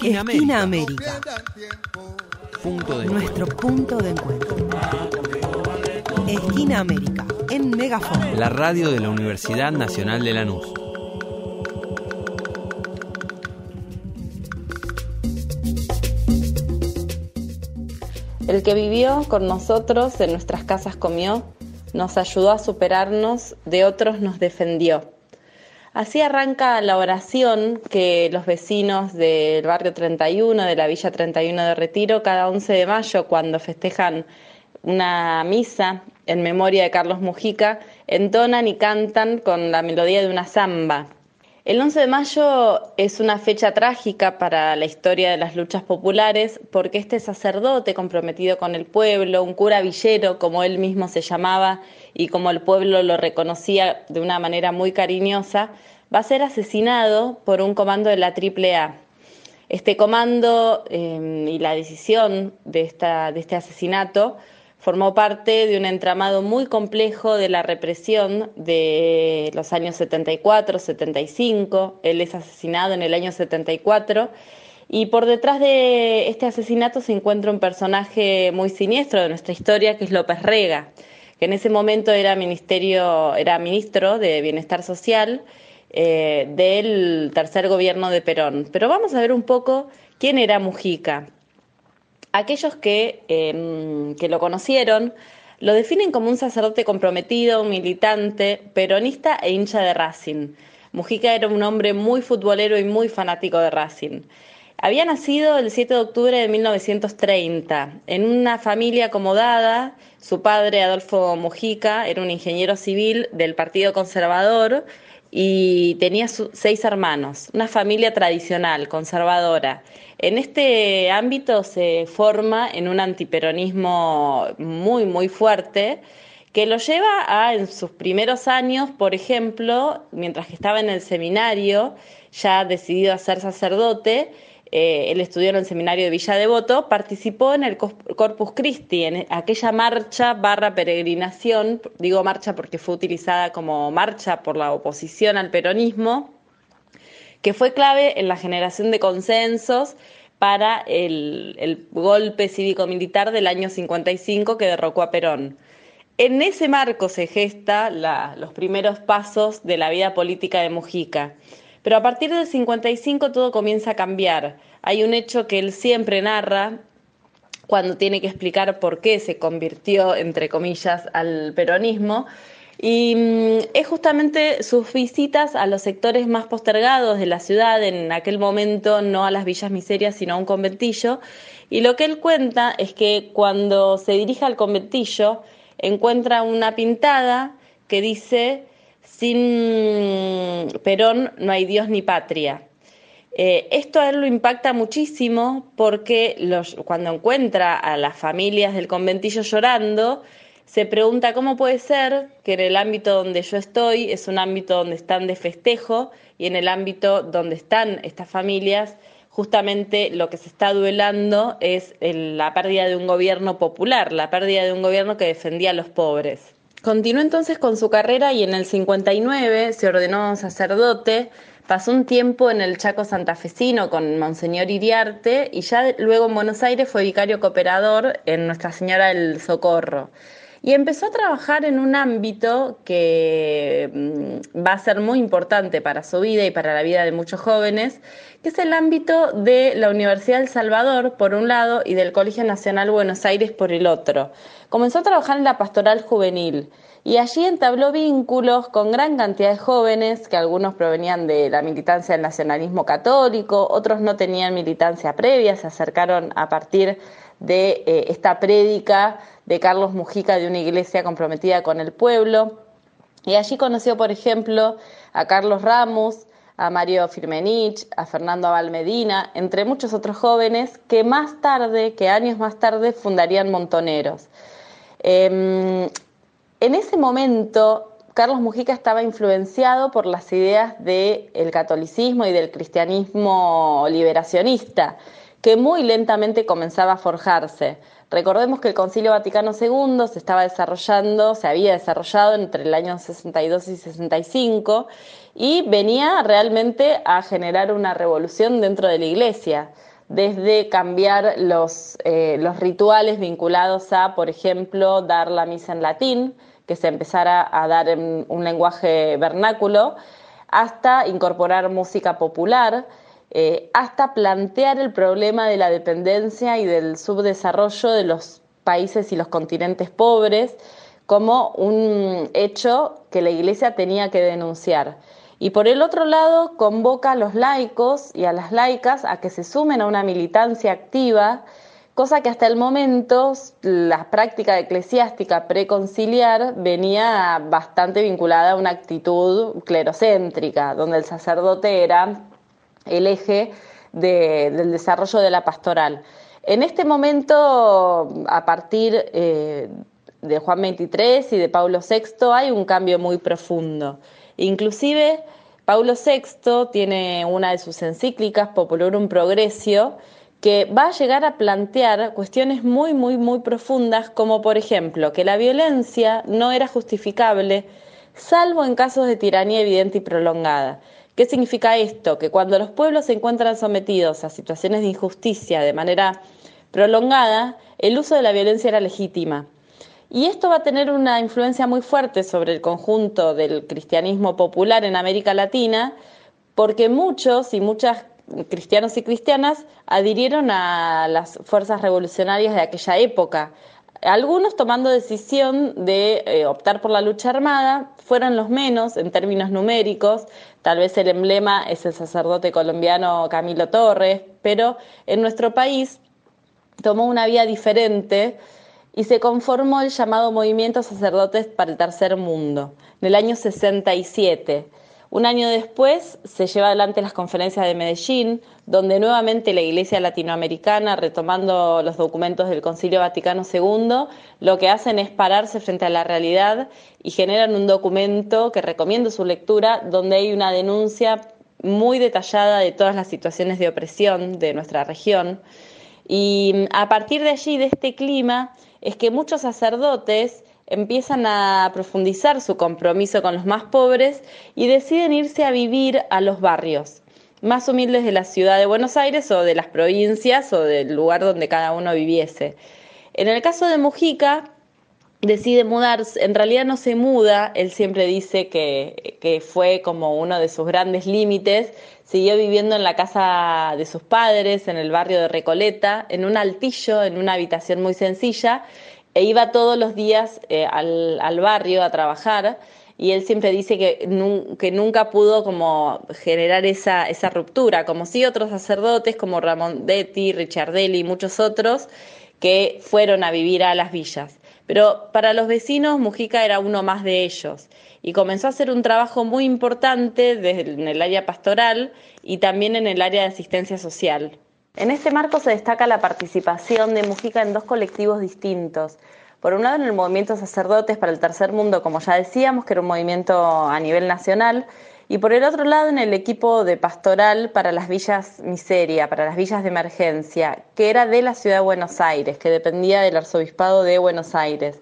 Esquina Esquina América. América. Punto de Nuestro punto de encuentro. Esquina América. En Megafon. La radio de la Universidad Nacional de Lanús. El que vivió con nosotros en nuestras casas comió, nos ayudó a superarnos, de otros nos defendió. Así arranca la oración que los vecinos del barrio 31, de la Villa 31 de Retiro, cada 11 de mayo, cuando festejan una misa en memoria de Carlos Mujica, entonan y cantan con la melodía de una samba. El 11 de mayo es una fecha trágica para la historia de las luchas populares porque este sacerdote comprometido con el pueblo, un cura villero como él mismo se llamaba y como el pueblo lo reconocía de una manera muy cariñosa, va a ser asesinado por un comando de la AAA. Este comando eh, y la decisión de, esta, de este asesinato formó parte de un entramado muy complejo de la represión de los años 74, 75. Él es asesinado en el año 74 y por detrás de este asesinato se encuentra un personaje muy siniestro de nuestra historia que es López Rega, que en ese momento era ministerio, era ministro de Bienestar Social eh, del tercer gobierno de Perón. Pero vamos a ver un poco quién era Mujica. Aquellos que, eh, que lo conocieron lo definen como un sacerdote comprometido, militante, peronista e hincha de Racing. Mujica era un hombre muy futbolero y muy fanático de Racing. Había nacido el 7 de octubre de 1930 en una familia acomodada. Su padre, Adolfo Mujica, era un ingeniero civil del Partido Conservador y tenía seis hermanos, una familia tradicional, conservadora. En este ámbito se forma en un antiperonismo muy, muy fuerte que lo lleva a, en sus primeros años, por ejemplo, mientras que estaba en el seminario, ya decidido a ser sacerdote, eh, él estudió en el seminario de Villa Devoto, participó en el Corpus Christi, en aquella marcha barra peregrinación, digo marcha porque fue utilizada como marcha por la oposición al peronismo, que fue clave en la generación de consensos para el, golpe cívico-militar del año 55 que derrocó a Perón. En ese marco se gesta los primeros pasos de la vida política de Mujica. Pero a partir del 55 todo comienza a cambiar. Hay un hecho que él siempre narra cuando tiene que explicar por qué se convirtió, entre comillas, al peronismo. Y mm, es justamente sus visitas a los sectores más postergados de la ciudad, en aquel momento no a las villas miserias, sino a un conventillo. Y lo que él cuenta es que cuando se dirige al conventillo, encuentra una pintada que dice sin Perón no hay Dios ni patria. Eh, esto a él lo impacta muchísimo porque los, cuando encuentra a las familias del conventillo llorando, se pregunta cómo puede ser que en el ámbito donde yo estoy es un ámbito donde están de festejo y en el ámbito donde están estas familias justamente lo que se está duelando es la pérdida de un gobierno popular, la pérdida de un gobierno que defendía a los pobres. Continuó entonces con su carrera y en el 59 se ordenó sacerdote, pasó un tiempo en el Chaco santafesino con Monseñor Iriarte y ya luego en Buenos Aires fue vicario cooperador en Nuestra Señora del Socorro. Y empezó a trabajar en un ámbito que mm, va a ser muy importante para su vida y para la vida de muchos jóvenes, que es el ámbito de la Universidad del Salvador, por un lado, y del Colegio Nacional Buenos Aires, por el otro. Comenzó a trabajar en la pastoral juvenil y allí entabló vínculos con gran cantidad de jóvenes, que algunos provenían de la militancia del nacionalismo católico, otros no tenían militancia previa, se acercaron a partir de eh, esta prédica de Carlos Mujica de una iglesia comprometida con el pueblo. Y allí conoció, por ejemplo, a Carlos Ramos, a Mario Firmenich, a Fernando Abal Medina, entre muchos otros jóvenes que más tarde, que años más tarde, fundarían Montoneros. Eh, en ese momento, Carlos Mujica estaba influenciado por las ideas del catolicismo y del cristianismo liberacionista, que muy lentamente comenzaba a forjarse. Recordemos que el Concilio Vaticano II se estaba desarrollando, se había desarrollado entre el año 62 y 65 y venía realmente a generar una revolución dentro de la Iglesia. desde cambiar los, eh, los rituales vinculados a, por ejemplo, dar la misa en latín, que se empezara a dar en un lenguaje vernáculo, hasta incorporar música popular, eh, hasta plantear el problema de la dependencia y del subdesarrollo de los países y los continentes pobres como un hecho que la Iglesia tenía que denunciar. Y por el otro lado, convoca a los laicos y a las laicas a que se sumen a una militancia activa, cosa que hasta el momento la práctica eclesiástica preconciliar venía bastante vinculada a una actitud clerocéntrica, donde el sacerdote era el eje del desarrollo de la pastoral. En este momento, a partir eh, de Juan XXIII y de Pablo VI, hay un cambio muy profundo. Inclusive, Paulo VI tiene una de sus encíclicas, Populorum Progressio, que va a llegar a plantear cuestiones muy, muy, muy profundas, como por ejemplo que la violencia no era justificable, salvo en casos de tiranía evidente y prolongada. ¿Qué significa esto? Que cuando los pueblos se encuentran sometidos a situaciones de injusticia de manera prolongada, el uso de la violencia era legítima. Y esto va a tener una influencia muy fuerte sobre el conjunto del cristianismo popular en América Latina, porque muchos y muchas cristianos y cristianas adhirieron a las fuerzas revolucionarias de aquella época. Algunos tomando decisión de eh, optar por la lucha armada, fueron los menos en términos numéricos, tal vez el emblema es el sacerdote colombiano Camilo Torres, pero en nuestro país tomó una vía diferente y se conformó el llamado Movimiento Sacerdotes para el Tercer Mundo, en el año 67. Un año después se lleva adelante las conferencias de Medellín, donde nuevamente la Iglesia Latinoamericana, retomando los documentos del Concilio Vaticano II, lo que hacen es pararse frente a la realidad y generan un documento que recomiendo su lectura, donde hay una denuncia muy detallada de todas las situaciones de opresión de nuestra región. Y a partir de allí, de este clima, es que muchos sacerdotes empiezan a profundizar su compromiso con los más pobres y deciden irse a vivir a los barrios más humildes de la ciudad de Buenos Aires o de las provincias o del lugar donde cada uno viviese. En el caso de Mujica, decide mudarse, en realidad no se muda, él siempre dice que, que, fue como uno de sus grandes límites, siguió viviendo en la casa de sus padres, en el barrio de Recoleta, en un altillo, en una habitación muy sencilla, e iba todos los días eh, al, al, barrio a trabajar y él siempre dice que, que nunca pudo como generar esa, esa ruptura, como sí otros sacerdotes como Ramón Detti, Richardelli y muchos otros que fueron a vivir a las villas. Pero para los vecinos Mujica era uno más de ellos y comenzó a hacer un trabajo muy importante desde, en el área pastoral y también en el área de asistencia social. En este marco se destaca la participación de Mujica en dos colectivos distintos. Por un lado, en el movimiento Sacerdotes para el Tercer Mundo, como ya decíamos, que era un movimiento a nivel nacional, y por el otro lado, en el equipo de pastoral para las villas miseria, para las villas de emergencia, que era de la ciudad de Buenos Aires, que dependía del arzobispado de Buenos Aires.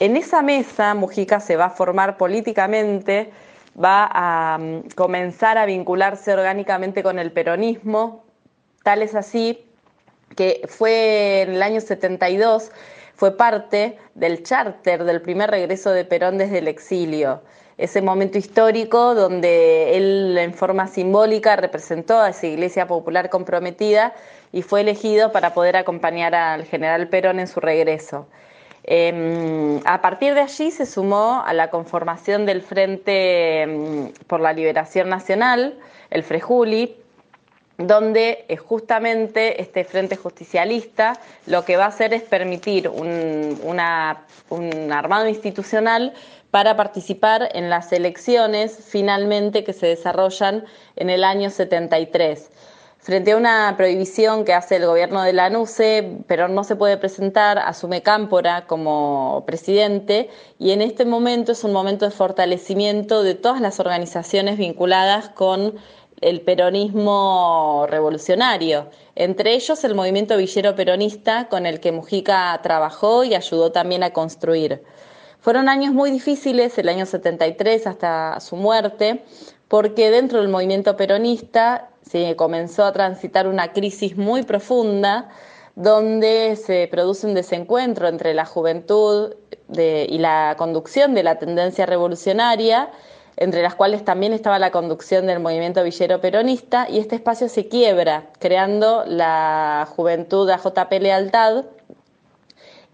En esa mesa, Mujica se va a formar políticamente, va a mm, comenzar a vincularse orgánicamente con el peronismo, Es así que fue en el año 72, fue parte del charter del primer regreso de Perón desde el exilio. Ese momento histórico donde él en forma simbólica representó a esa iglesia popular comprometida y fue elegido para poder acompañar al general Perón en su regreso. Eh, a partir de allí se sumó a la conformación del Frente em, por la Liberación Nacional, el FREJULI, donde eh, justamente este Frente Justicialista lo que va a hacer es permitir un, armado institucional para participar en las elecciones finalmente que se desarrollan en el año 73. Frente a una prohibición que hace el gobierno de Lanuse, pero no se puede presentar, asume Cámpora como presidente y en este momento es un momento de fortalecimiento de todas las organizaciones vinculadas con el peronismo revolucionario, entre ellos el movimiento villero peronista con el que Mujica trabajó y ayudó también a construir. Fueron años muy difíciles, el año 73 hasta su muerte, porque dentro del movimiento peronista se comenzó a transitar una crisis muy profunda donde se produce un desencuentro entre la juventud y la conducción de la tendencia revolucionaria, entre las cuales también estaba la conducción del movimiento villero peronista, y este espacio se quiebra, creando la juventud AJP Lealtad,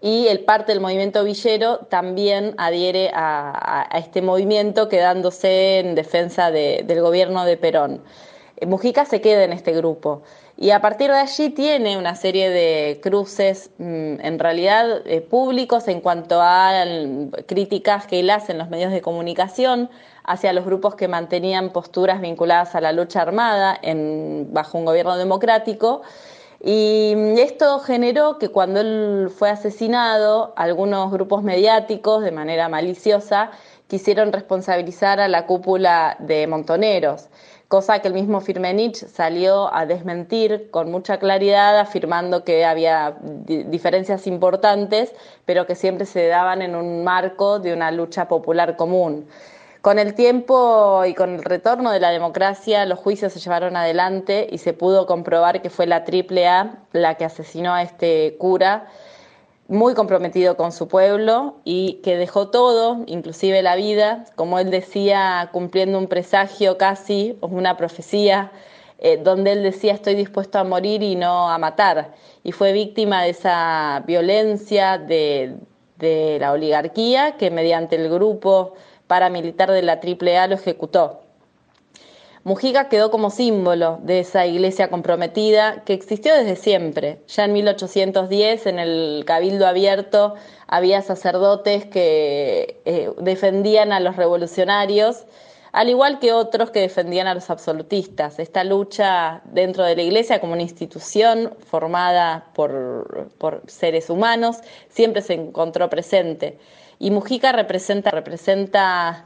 y el parte del movimiento villero también adhiere a, este movimiento, quedándose en defensa del gobierno de Perón. Eh, Mujica se queda en este grupo. Y a partir de allí tiene una serie de cruces, mm, en realidad eh, públicos, en cuanto a críticas que él hace en los medios de comunicación hacia los grupos que mantenían posturas vinculadas a la lucha armada bajo un gobierno democrático. Y mm, esto generó que cuando él fue asesinado, algunos grupos mediáticos, de manera maliciosa, quisieron responsabilizar a la cúpula de Montoneros cosa que el mismo Firmenich salió a desmentir con mucha claridad, afirmando que había diferencias importantes, pero que siempre se daban en un marco de una lucha popular común. Con el tiempo y con el retorno de la democracia, los juicios se llevaron adelante y se pudo comprobar que fue la AAA la que asesinó a este cura muy comprometido con su pueblo y que dejó todo, inclusive la vida, como él decía, cumpliendo un presagio casi, o una profecía, eh, donde él decía estoy dispuesto a morir y no a matar. Y fue víctima de esa violencia de, de la oligarquía que mediante el grupo paramilitar de la AAA lo ejecutó. Mujica quedó como símbolo de esa iglesia comprometida que existió desde siempre. Ya en 1810, en el Cabildo Abierto, había sacerdotes que eh, defendían a los revolucionarios, al igual que otros que defendían a los absolutistas. Esta lucha dentro de la iglesia como una institución formada por, por seres humanos siempre se encontró presente. Y Mujica representa, representa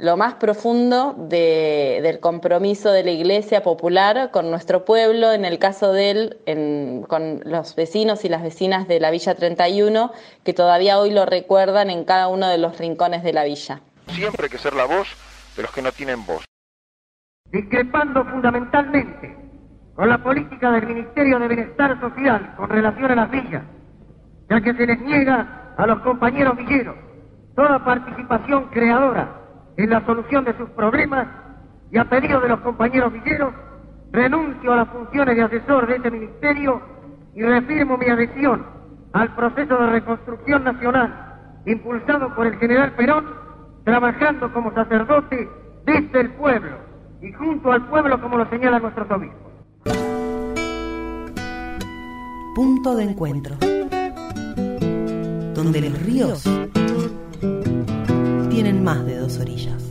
lo más profundo del compromiso de la Iglesia popular con nuestro pueblo, en el caso de él, con los vecinos y las vecinas de la Villa 31, que todavía hoy lo recuerdan en cada uno de los rincones de la villa. Siempre hay que ser la voz de los que no tienen voz. Discrepando fundamentalmente con la política del Ministerio de Bienestar Social con relación a las villas, ya que se les niega a los compañeros villeros toda participación creadora en la solución de sus problemas y a pedido de los compañeros villeros, renuncio a las funciones de asesor de este ministerio y reafirmo mi adhesión al proceso de reconstrucción nacional impulsado por el general Perón, trabajando como sacerdote desde el pueblo y junto al pueblo como lo señalan nuestros obispos. Punto de encuentro. Donde los ríos tienen más de dos orillas.